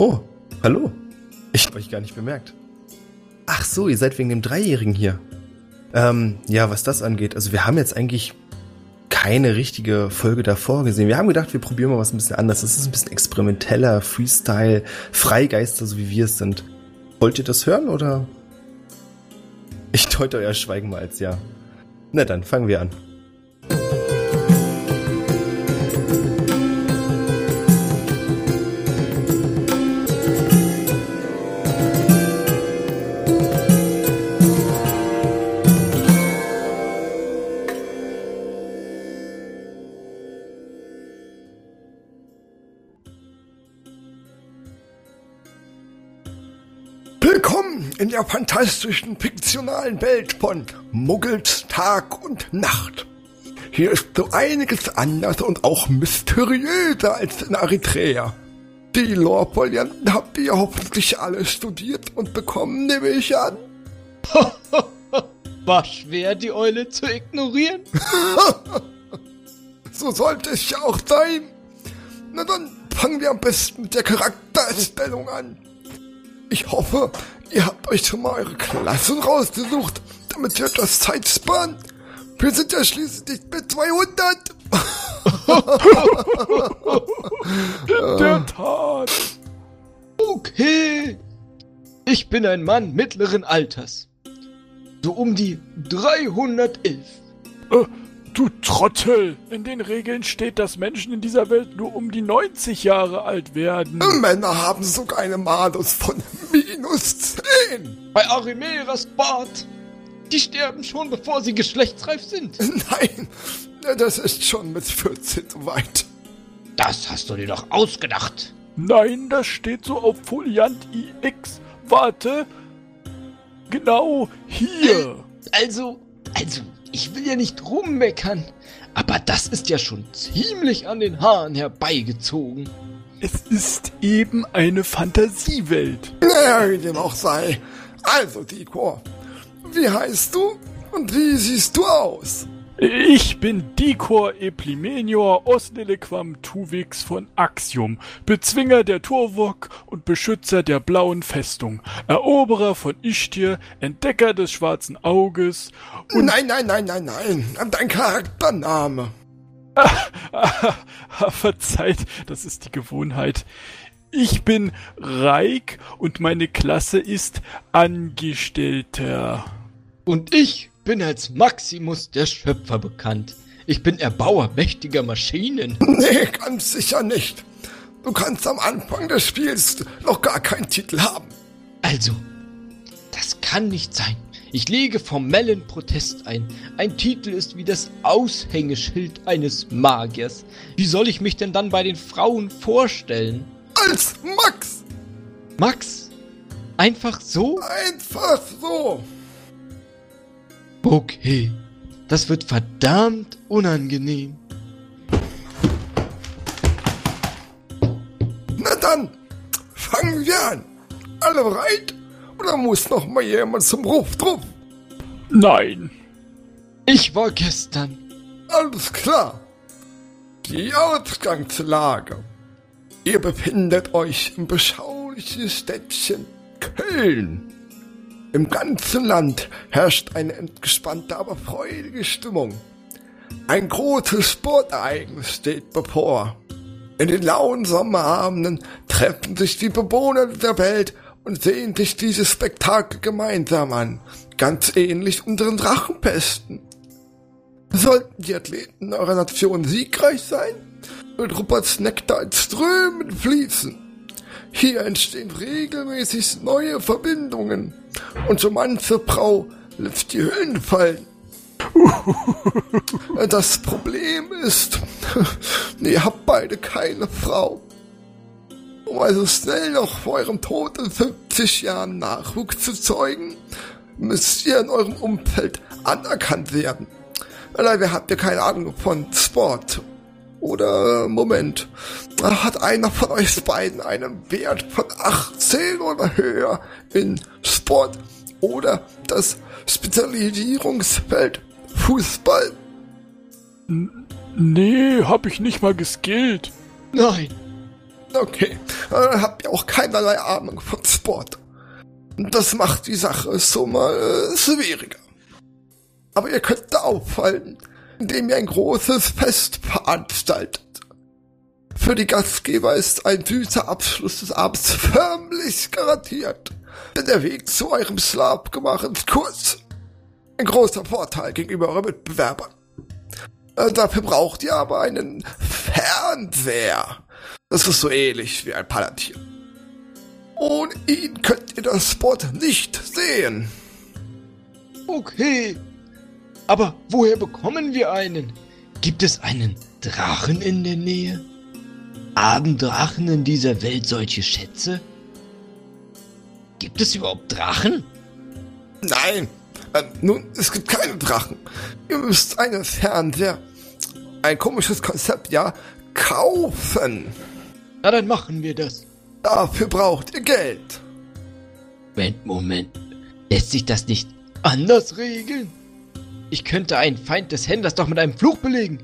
Oh, hallo. Ich habe euch gar nicht bemerkt. Ach so, ihr seid wegen dem Dreijährigen hier. Ähm, ja, was das angeht, also wir haben jetzt eigentlich keine richtige Folge davor gesehen. Wir haben gedacht, wir probieren mal was ein bisschen anders. Das ist ein bisschen experimenteller, Freestyle, Freigeister, so wie wir es sind. Wollt ihr das hören oder? Ich deute euer Schweigen mal als ja. Na dann, fangen wir an. In der fantastischen fiktionalen Welt von Muggels Tag und Nacht. Hier ist so einiges anders und auch mysteriöser als in Eritrea. Die Lore-Folianten habt ihr hoffentlich alle studiert und bekommen, nehme ich an. War schwer, die Eule zu ignorieren. So sollte es ja auch sein. Na dann fangen wir am besten mit der Charakterstellung an. Ich hoffe, ihr habt euch schon mal eure Klassen rausgesucht, damit ihr etwas Zeit sparen. Wir sind ja schließlich nicht bei 200. In der Tat. Okay. Ich bin ein Mann mittleren Alters. So um die 311. Äh, du Trottel! In den Regeln steht, dass Menschen in dieser Welt nur um die 90 Jahre alt werden. Männer haben sogar eine Malus von minus 10. Bei Arimeras Bart. Die sterben schon, bevor sie geschlechtsreif sind. Nein, das ist schon mit 14 soweit. Das hast du dir doch ausgedacht. Nein, das steht so auf Foliant IX. Warte. Genau hier. Also, also, ich will ja nicht rummeckern, aber das ist ja schon ziemlich an den Haaren herbeigezogen. Es ist eben eine Fantasiewelt. Naja, wie dem auch sei. Also, Diko, wie heißt du und wie siehst du aus? Ich bin Dikor Eplimenior Osnelequam Tuvix von Axiom, Bezwinger der Turvok und Beschützer der blauen Festung, Eroberer von Ishtir, Entdecker des schwarzen Auges und... Nein, nein, nein, nein, nein, dein Charaktername. Verzeiht, das ist die Gewohnheit. Ich bin Reik und meine Klasse ist Angestellter. Und ich bin als Maximus der Schöpfer bekannt. Ich bin Erbauer mächtiger Maschinen. Nee, ganz sicher nicht. Du kannst am Anfang des Spiels noch gar keinen Titel haben. Also, das kann nicht sein. Ich lege formellen Protest ein. Ein Titel ist wie das Aushängeschild eines Magiers. Wie soll ich mich denn dann bei den Frauen vorstellen? Als Max! Max? Einfach so? Einfach so! Okay. Das wird verdammt unangenehm. Na dann, fangen wir an. Alle bereit? Oder muss noch mal jemand zum Ruf drauf? Nein. Ich war gestern. Alles klar. Die Ausgangslage. Ihr befindet euch im beschaulichen Städtchen Köln. Im ganzen Land herrscht eine entgespannte, aber freudige Stimmung. Ein großes Sportereignis steht bevor. In den lauen Sommerabenden treffen sich die Bewohner der Welt und sehen sich dieses Spektakel gemeinsam an, ganz ähnlich unseren Drachenpesten. Sollten die Athleten eurer Nation siegreich sein, wird Ruperts Nektar in Strömen fließen. Hier entstehen regelmäßig neue Verbindungen und so manche Frau lässt die Hüllen fallen. Das Problem ist, ihr habt beide keine Frau. Um also schnell noch vor eurem Tod in 50 Jahren Nachwuchs zu zeugen, müsst ihr in eurem Umfeld anerkannt werden. Leider habt ihr keine Ahnung von Sport. Oder, Moment, hat einer von euch beiden einen Wert von 18 oder höher in Sport oder das Spezialisierungsfeld Fußball? Nee, hab ich nicht mal geskillt. Nein. Okay, dann habt ihr auch keinerlei Ahnung von Sport. Das macht die Sache so mal äh, schwieriger. Aber ihr könnt da auffallen, indem ihr ein großes Fest veranstaltet. Für die Gastgeber ist ein süßer Abschluss des Abends förmlich garantiert. Denn der Weg zu eurem Schlafgemach ist kurz. Ein großer Vorteil gegenüber euren Mitbewerbern. Äh, dafür braucht ihr aber einen Fernseher. Das ist so ähnlich wie ein Palantir. Ohne ihn könnt ihr das Spot nicht sehen. Okay. Aber woher bekommen wir einen? Gibt es einen Drachen in der Nähe? Haben Drachen in dieser Welt solche Schätze? Gibt es überhaupt Drachen? Nein, äh, nun, es gibt keine Drachen. Ihr müsst einen Fernseher, ein komisches Konzept, ja, kaufen. Na, dann machen wir das. Dafür braucht ihr Geld. Moment, Moment. Lässt sich das nicht anders regeln? Ich könnte einen Feind des Händlers doch mit einem Fluch belegen.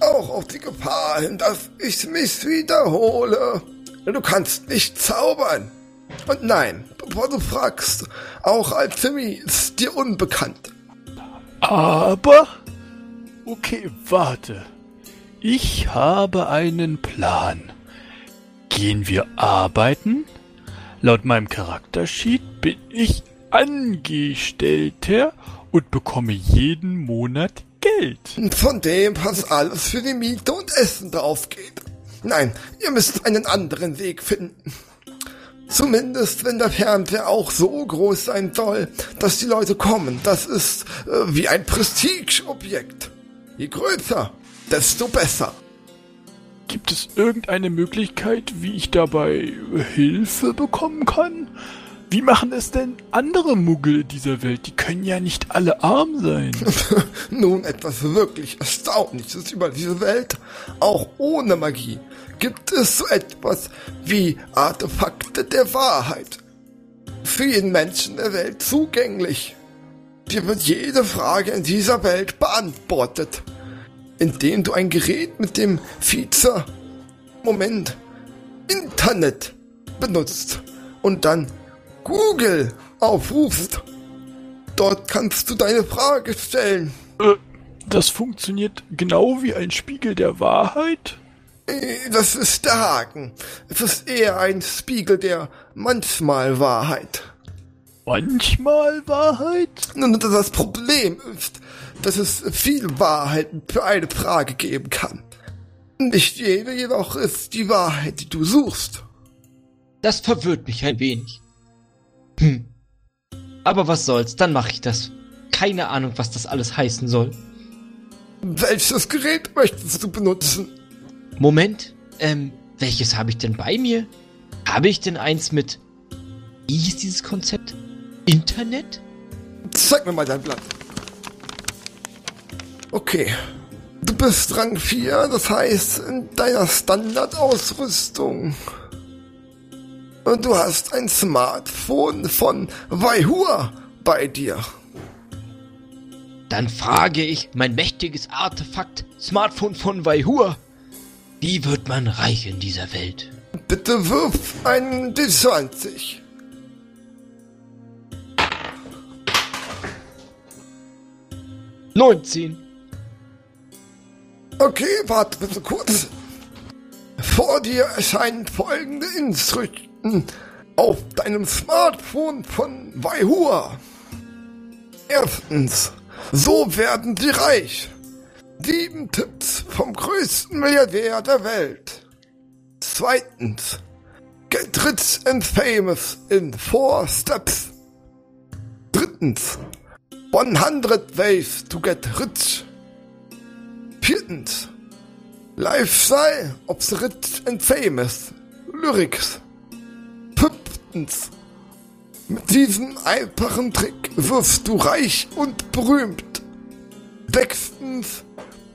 Auch auf die Gefahr hin, dass ich mich wiederhole. Du kannst nicht zaubern. Und nein, bevor du fragst, auch Alchemie ist dir unbekannt. Aber. Okay, warte. Ich habe einen Plan. Gehen wir arbeiten? Laut meinem Charaktersheet bin ich Angestellter und bekomme jeden Monat Geld. Von dem, was alles für die Miete und Essen drauf geht. Nein, ihr müsst einen anderen Weg finden. Zumindest wenn der Fernseher auch so groß sein soll, dass die Leute kommen. Das ist äh, wie ein Prestigeobjekt. Je größer, desto besser. Gibt es irgendeine Möglichkeit, wie ich dabei Hilfe bekommen kann? Wie machen es denn andere Muggel dieser Welt? Die können ja nicht alle arm sein. Nun etwas wirklich Erstaunliches über diese Welt. Auch ohne Magie gibt es so etwas wie Artefakte der Wahrheit. Für jeden Menschen der Welt zugänglich. Dir wird jede Frage in dieser Welt beantwortet, indem du ein Gerät mit dem Feature Moment Internet benutzt und dann Google aufrufst. Dort kannst du deine Frage stellen. Äh, das funktioniert genau wie ein Spiegel der Wahrheit? Äh, das ist der Haken. Es ist eher ein Spiegel der manchmal Wahrheit. Manchmal Wahrheit? Nun, das Problem ist, dass es viel Wahrheiten für eine Frage geben kann. Nicht jede jedoch ist die Wahrheit, die du suchst. Das verwirrt mich ein wenig. Hm. Aber was soll's, dann mache ich das. Keine Ahnung, was das alles heißen soll. Welches Gerät möchtest du benutzen? Moment, ähm, welches habe ich denn bei mir? Habe ich denn eins mit. Wie hieß dieses Konzept? Internet? Zeig mir mal dein Blatt. Okay. Du bist Rang 4, das heißt in deiner Standardausrüstung. Und du hast ein Smartphone von Waihua bei dir. Dann frage ich mein mächtiges Artefakt Smartphone von Waihua. Wie wird man reich in dieser Welt? Bitte wirf einen D20. Neunzehn. Okay, warte bitte kurz. Vor dir erscheinen folgende Inschriften auf deinem Smartphone von Waihua. Erstens, so werden sie reich. Sieben Tipps vom größten Milliardär der Welt. Zweitens, get rich and famous in four steps. Drittens, 100 ways to get rich. Viertens, Lifestyle the rich and famous. Lyrics. Fünftens, mit diesem einfachen Trick wirst du reich und berühmt. Sechstens,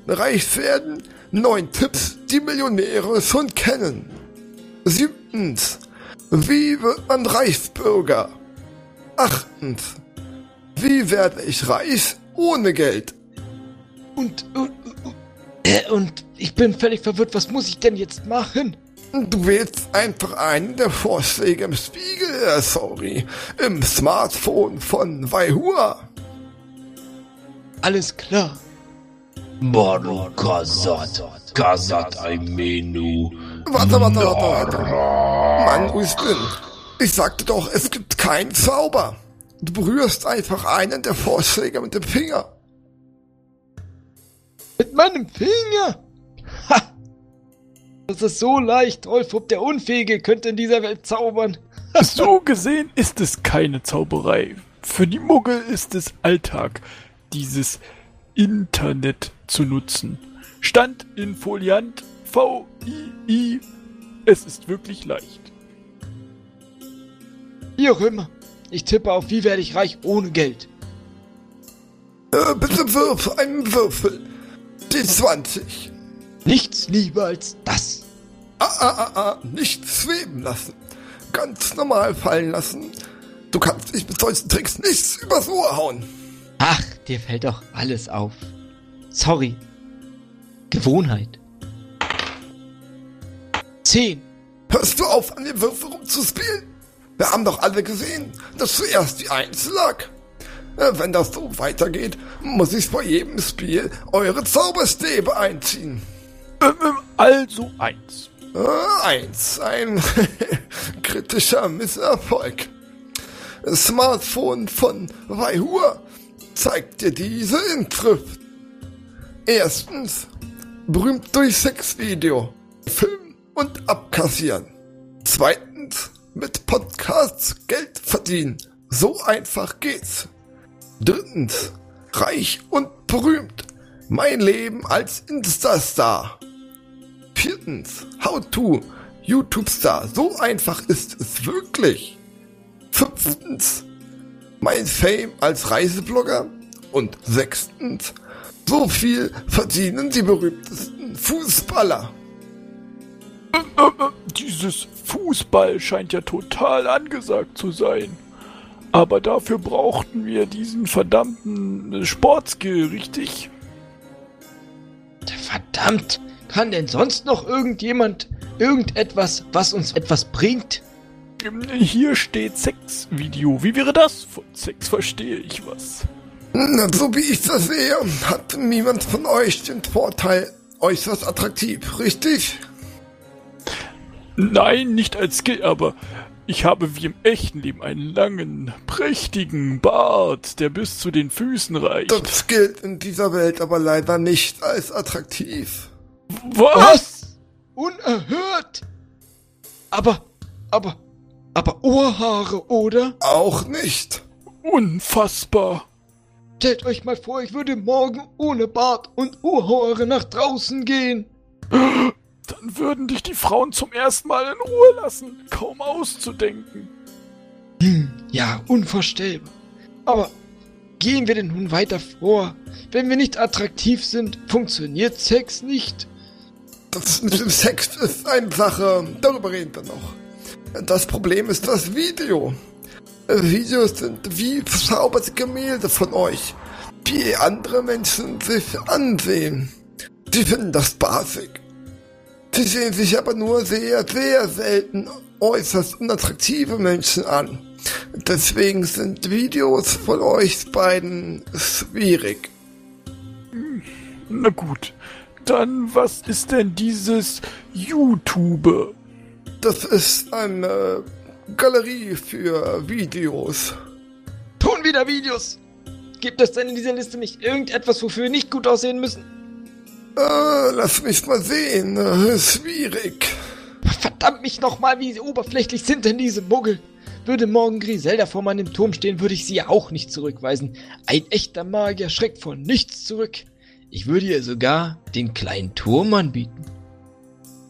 reich werden, neun Tipps, die Millionäre schon kennen. Siebtens, wie wird man Reichsbürger? Achtens, wie werde ich reich ohne Geld? Und, und, und, äh, und ich bin völlig verwirrt. Was muss ich denn jetzt machen? Du wählst einfach einen der Vorschläge im Spiegel, äh, sorry, im Smartphone von Waihua. Alles klar. Baru Kazat, Kazat Aimenu. Warte, warte, warte, warte. Mann, denn? Ich sagte doch, es gibt keinen Zauber. Du berührst einfach einen der Vorschläge mit dem Finger. Mit meinem Finger? Ha! Das ist so leicht. Rolfup, der Unfähige, könnte in dieser Welt zaubern. So gesehen ist es keine Zauberei. Für die Muggel ist es Alltag, dieses Internet zu nutzen. Stand in Foliant V-I-I. Es ist wirklich leicht. Wie auch immer. Ich tippe auf Wie werde ich reich ohne Geld. Äh, bitte wirf einen Würfel. Die 20. Nichts lieber als das. Ah, ah, ah, ah, nicht schweben lassen. Ganz normal fallen lassen. Du kannst dich mit solchen Tricks nichts übers Ohr hauen. Ach, dir fällt doch alles auf. Sorry. Gewohnheit. Zehn. Hörst du auf, an den Würfel rumzuspielen? Wir haben doch alle gesehen, dass zuerst die Eins lag. Äh, Wenn das so weitergeht, muss ich vor jedem Spiel eure Zauberstäbe einziehen. Ähm, ähm, Also eins. Äh, Eins, ein kritischer Misserfolg. Smartphone von Waihua zeigt dir diese Inschrift. Erstens, berühmt durch Sexvideo, Film und abkassieren. Zweitens, mit Podcasts Geld verdienen. So einfach geht's. Drittens, reich und berühmt. Mein Leben als Insta-Star. Viertens, How to, YouTube-Star. So einfach ist es wirklich. Fünftens, mein Fame als Reiseblogger. Und sechstens, so viel verdienen die berühmtesten Fußballer. Dieses Fußball scheint ja total angesagt zu sein. Aber dafür brauchten wir diesen verdammten Sportskill, richtig? Verdammt. Kann denn sonst noch irgendjemand irgendetwas, was uns etwas bringt? Hier steht Sexvideo. Wie wäre das? Von Sex verstehe ich was. Na, so wie ich das sehe, hat niemand von euch den Vorteil äußerst attraktiv, richtig? Nein, nicht als Skill, aber ich habe wie im echten Leben einen langen, prächtigen Bart, der bis zu den Füßen reicht. Das gilt in dieser Welt aber leider nicht als attraktiv. Was? Unerhört! Aber, aber, aber Ohrhaare, oder? Auch nicht. Unfassbar. Stellt euch mal vor, ich würde morgen ohne Bart und Ohrhaare nach draußen gehen. Dann würden dich die Frauen zum ersten Mal in Ruhe lassen. Kaum auszudenken. Hm, ja, unvorstellbar. Aber gehen wir denn nun weiter vor? Wenn wir nicht attraktiv sind, funktioniert Sex nicht. Das mit dem Sex ist eine Sache, darüber reden wir noch. Das Problem ist das Video. Videos sind wie verzauberte Gemälde von euch, die andere Menschen sich ansehen. Die finden das spaßig. Sie sehen sich aber nur sehr, sehr selten äußerst unattraktive Menschen an. Deswegen sind Videos von euch beiden schwierig. Na gut. Dann, was ist denn dieses YouTube? Das ist eine Galerie für Videos. Tun wieder Videos! Gibt es denn in dieser Liste nicht irgendetwas, wofür wir nicht gut aussehen müssen? Äh, lass mich mal sehen. Äh, schwierig. Verdammt mich nochmal, wie oberflächlich sind denn diese Muggel? Würde morgen Griselda vor meinem Turm stehen, würde ich sie ja auch nicht zurückweisen. Ein echter Magier schreckt vor nichts zurück. Ich würde ihr sogar den kleinen Turm anbieten.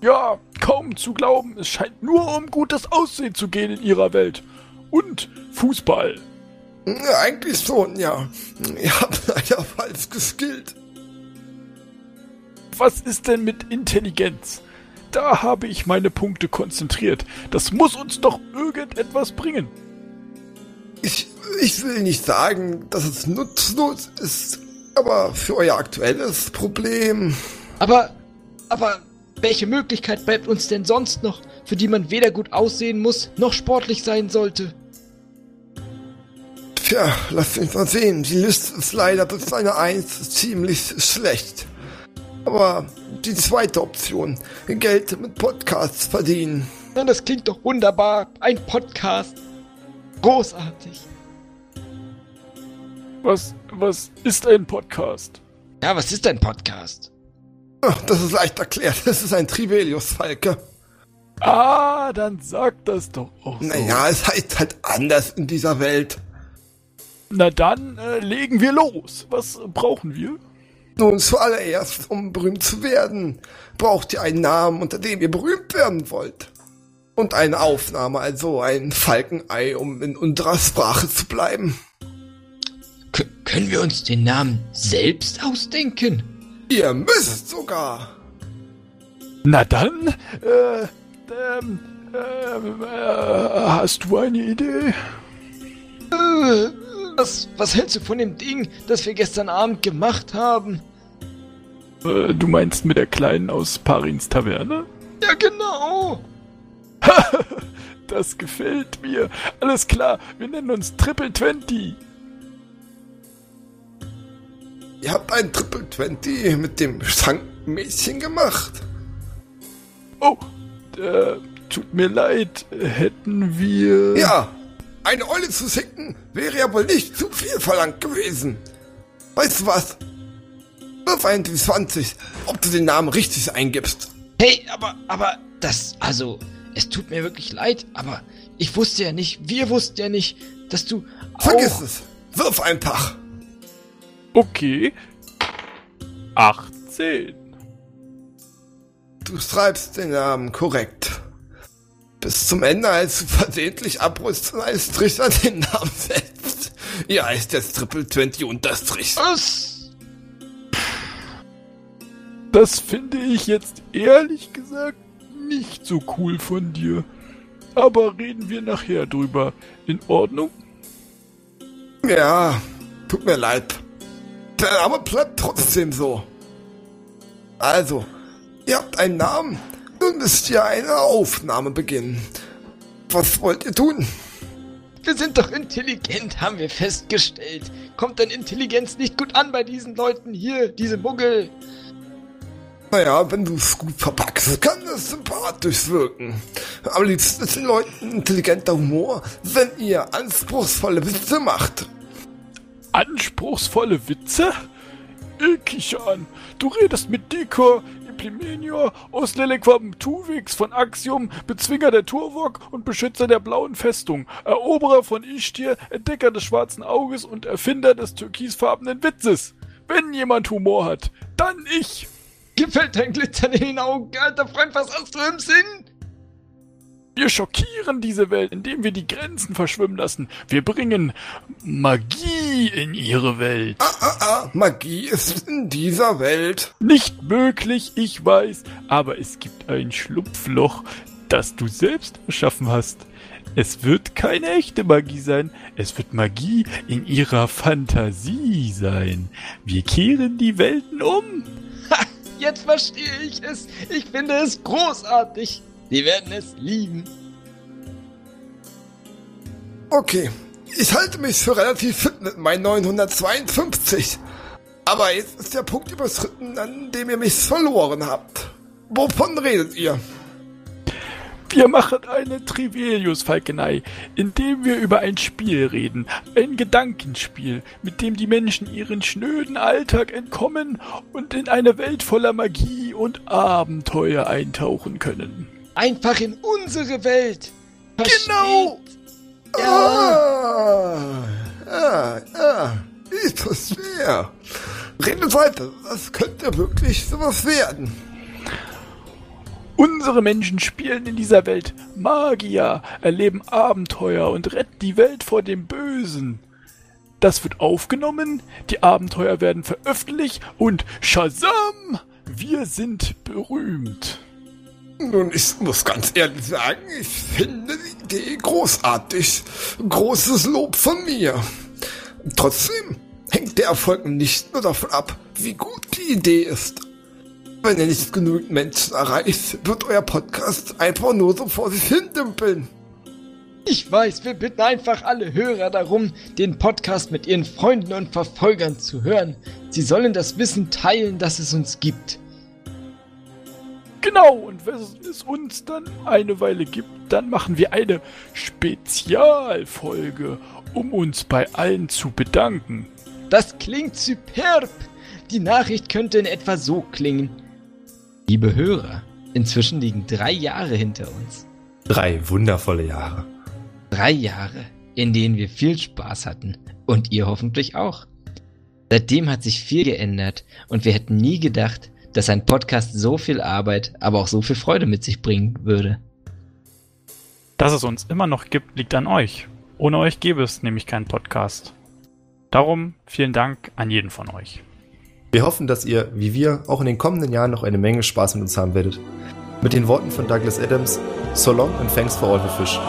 Ja, kaum zu glauben, es scheint nur um gutes Aussehen zu gehen in ihrer Welt. Und Fußball. Eigentlich schon, ja. Ihr habt leider falsch geskillt. Was ist denn mit Intelligenz? Da habe ich meine Punkte konzentriert. Das muss uns doch irgendetwas bringen. Ich, ich will nicht sagen, dass es nutzlos ist, aber für euer aktuelles Problem. Aber, aber, Welche Möglichkeit bleibt uns denn sonst noch, für die man weder gut aussehen muss, noch sportlich sein sollte? Tja, lass mich mal sehen. Die Liste ist leider bis eine Eins ziemlich schlecht. Aber die zweite Option, Geld mit Podcasts verdienen. Na, das klingt doch wunderbar. Ein Podcast. Großartig. Was, was ist ein Podcast? Ja, was ist ein Podcast? Ach, Das ist leicht erklärt. Das ist ein Trivelius-Falke. Ah, dann sag das doch auch so. Naja, es heißt halt anders in dieser Welt. Na dann äh, legen wir los. Was brauchen wir? Nun, zuallererst, um berühmt zu werden, braucht ihr einen Namen, unter dem ihr berühmt werden wollt. Und eine Aufnahme, also ein Falkenei, um in unserer Sprache zu bleiben. K können wir uns den Namen selbst ausdenken? Ihr müsst sogar. Na dann, äh, ähm, äh, äh, hast du eine Idee? Äh, was, was hältst du von dem Ding, das wir gestern Abend gemacht haben? Äh, du meinst mit der Kleinen aus Parins Taverne? Ja, genau. Das gefällt mir. Alles klar, wir nennen uns Triple Twenty. Ihr habt ein Triple Twenty mit dem Schankmädchen gemacht. Oh, äh, tut mir leid, hätten wir... Ja, eine Eule zu sicken wäre ja wohl nicht zu viel verlangt gewesen. Weißt du was? Wirf einen die 20, ob du den Namen richtig eingibst. Hey, aber, aber, das, also, es tut mir wirklich leid, aber ich wusste ja nicht, wir wussten ja nicht, dass du Vergiss auch... es. Wirf einfach. Okay. 18. Du schreibst den Namen korrekt. Bis zum Ende, als du versehentlich abrüst und als den Namen setzt. Ihr heißt jetzt Triple Twenty Unterstrich. Was? Das finde ich jetzt ehrlich gesagt nicht so cool von dir. Aber reden wir nachher drüber. In Ordnung? Ja, tut mir leid. Der Name bleibt trotzdem so. Also, ihr habt einen Namen. Nun müsst ihr eine Aufnahme beginnen. Was wollt ihr tun? Wir sind doch intelligent, haben wir festgestellt. Kommt denn Intelligenz nicht gut an bei diesen Leuten hier, diese Muggel? Naja, wenn du es gut verpackst, kann das sympathisch wirken. Am liebsten ist den Leuten intelligenter Humor, wenn ihr anspruchsvolle Witze macht. Anspruchsvolle Witze? Ich kicher an. Du redest mit Dikor, Implimenior, Oslelequam Tuvix von Axiom, Bezwinger der Turvok und Beschützer der blauen Festung, Eroberer von Ishtir, Entdecker des schwarzen Auges und Erfinder des türkisfarbenen Witzes. Wenn jemand Humor hat, dann ich. Gefällt dein Glitzern in den Augen, alter Freund, was hast du im Sinn? Wir schockieren diese Welt, indem wir die Grenzen verschwimmen lassen. Wir bringen Magie in ihre Welt. Ah, ah, ah, Magie ist in dieser Welt. Nicht möglich, ich weiß, aber es gibt ein Schlupfloch, das du selbst erschaffen hast. Es wird keine echte Magie sein, es wird Magie in ihrer Fantasie sein. Wir kehren die Welten um. Ha, jetzt verstehe ich es. Ich finde es großartig. Sie werden es lieben. Okay, ich halte mich für relativ fit mit meinen 952. Aber jetzt ist der Punkt überschritten, an dem ihr mich verloren habt. Wovon redet ihr? Wir machen eine Trivelius-Falkenei, indem wir über ein Spiel reden. Ein Gedankenspiel, mit dem die Menschen ihren schnöden Alltag entkommen und in eine Welt voller Magie und Abenteuer eintauchen können. Einfach in unsere Welt. Genau. Ah, ah, ah, ich verstehe. Redet weiter, das könnte wirklich sowas werden. Unsere Menschen spielen in dieser Welt Magier, erleben Abenteuer und retten die Welt vor dem Bösen. Das wird aufgenommen, die Abenteuer werden veröffentlicht und Shazam! Wir sind berühmt. Nun, ich muss ganz ehrlich sagen, ich finde die Idee großartig. Großes Lob von mir. Trotzdem hängt der Erfolg nicht nur davon ab, wie gut die Idee ist. Wenn ihr nicht genug Menschen erreicht, wird euer Podcast einfach nur so vor sich hin dümpeln. Ich weiß, wir bitten einfach alle Hörer darum, den Podcast mit ihren Freunden und Verfolgern zu hören. Sie sollen das Wissen teilen, das es uns gibt. Genau, und wenn es uns dann eine Weile gibt, dann machen wir eine Spezialfolge, um uns bei allen zu bedanken. Das klingt superb. Die Nachricht könnte in etwa so klingen. Liebe Hörer, inzwischen liegen drei Jahre hinter uns. Drei wundervolle Jahre. Drei Jahre, in denen wir viel Spaß hatten. Und ihr hoffentlich auch. Seitdem hat sich viel geändert und wir hätten nie gedacht, dass ein Podcast so viel Arbeit, aber auch so viel Freude mit sich bringen würde. Dass es uns immer noch gibt, liegt an euch. Ohne euch gäbe es nämlich keinen Podcast. Darum vielen Dank an jeden von euch. Wir hoffen, dass ihr, wie wir, auch in den kommenden Jahren noch eine Menge Spaß mit uns haben werdet. Mit den Worten von Douglas Adams, so long and thanks for all the fish.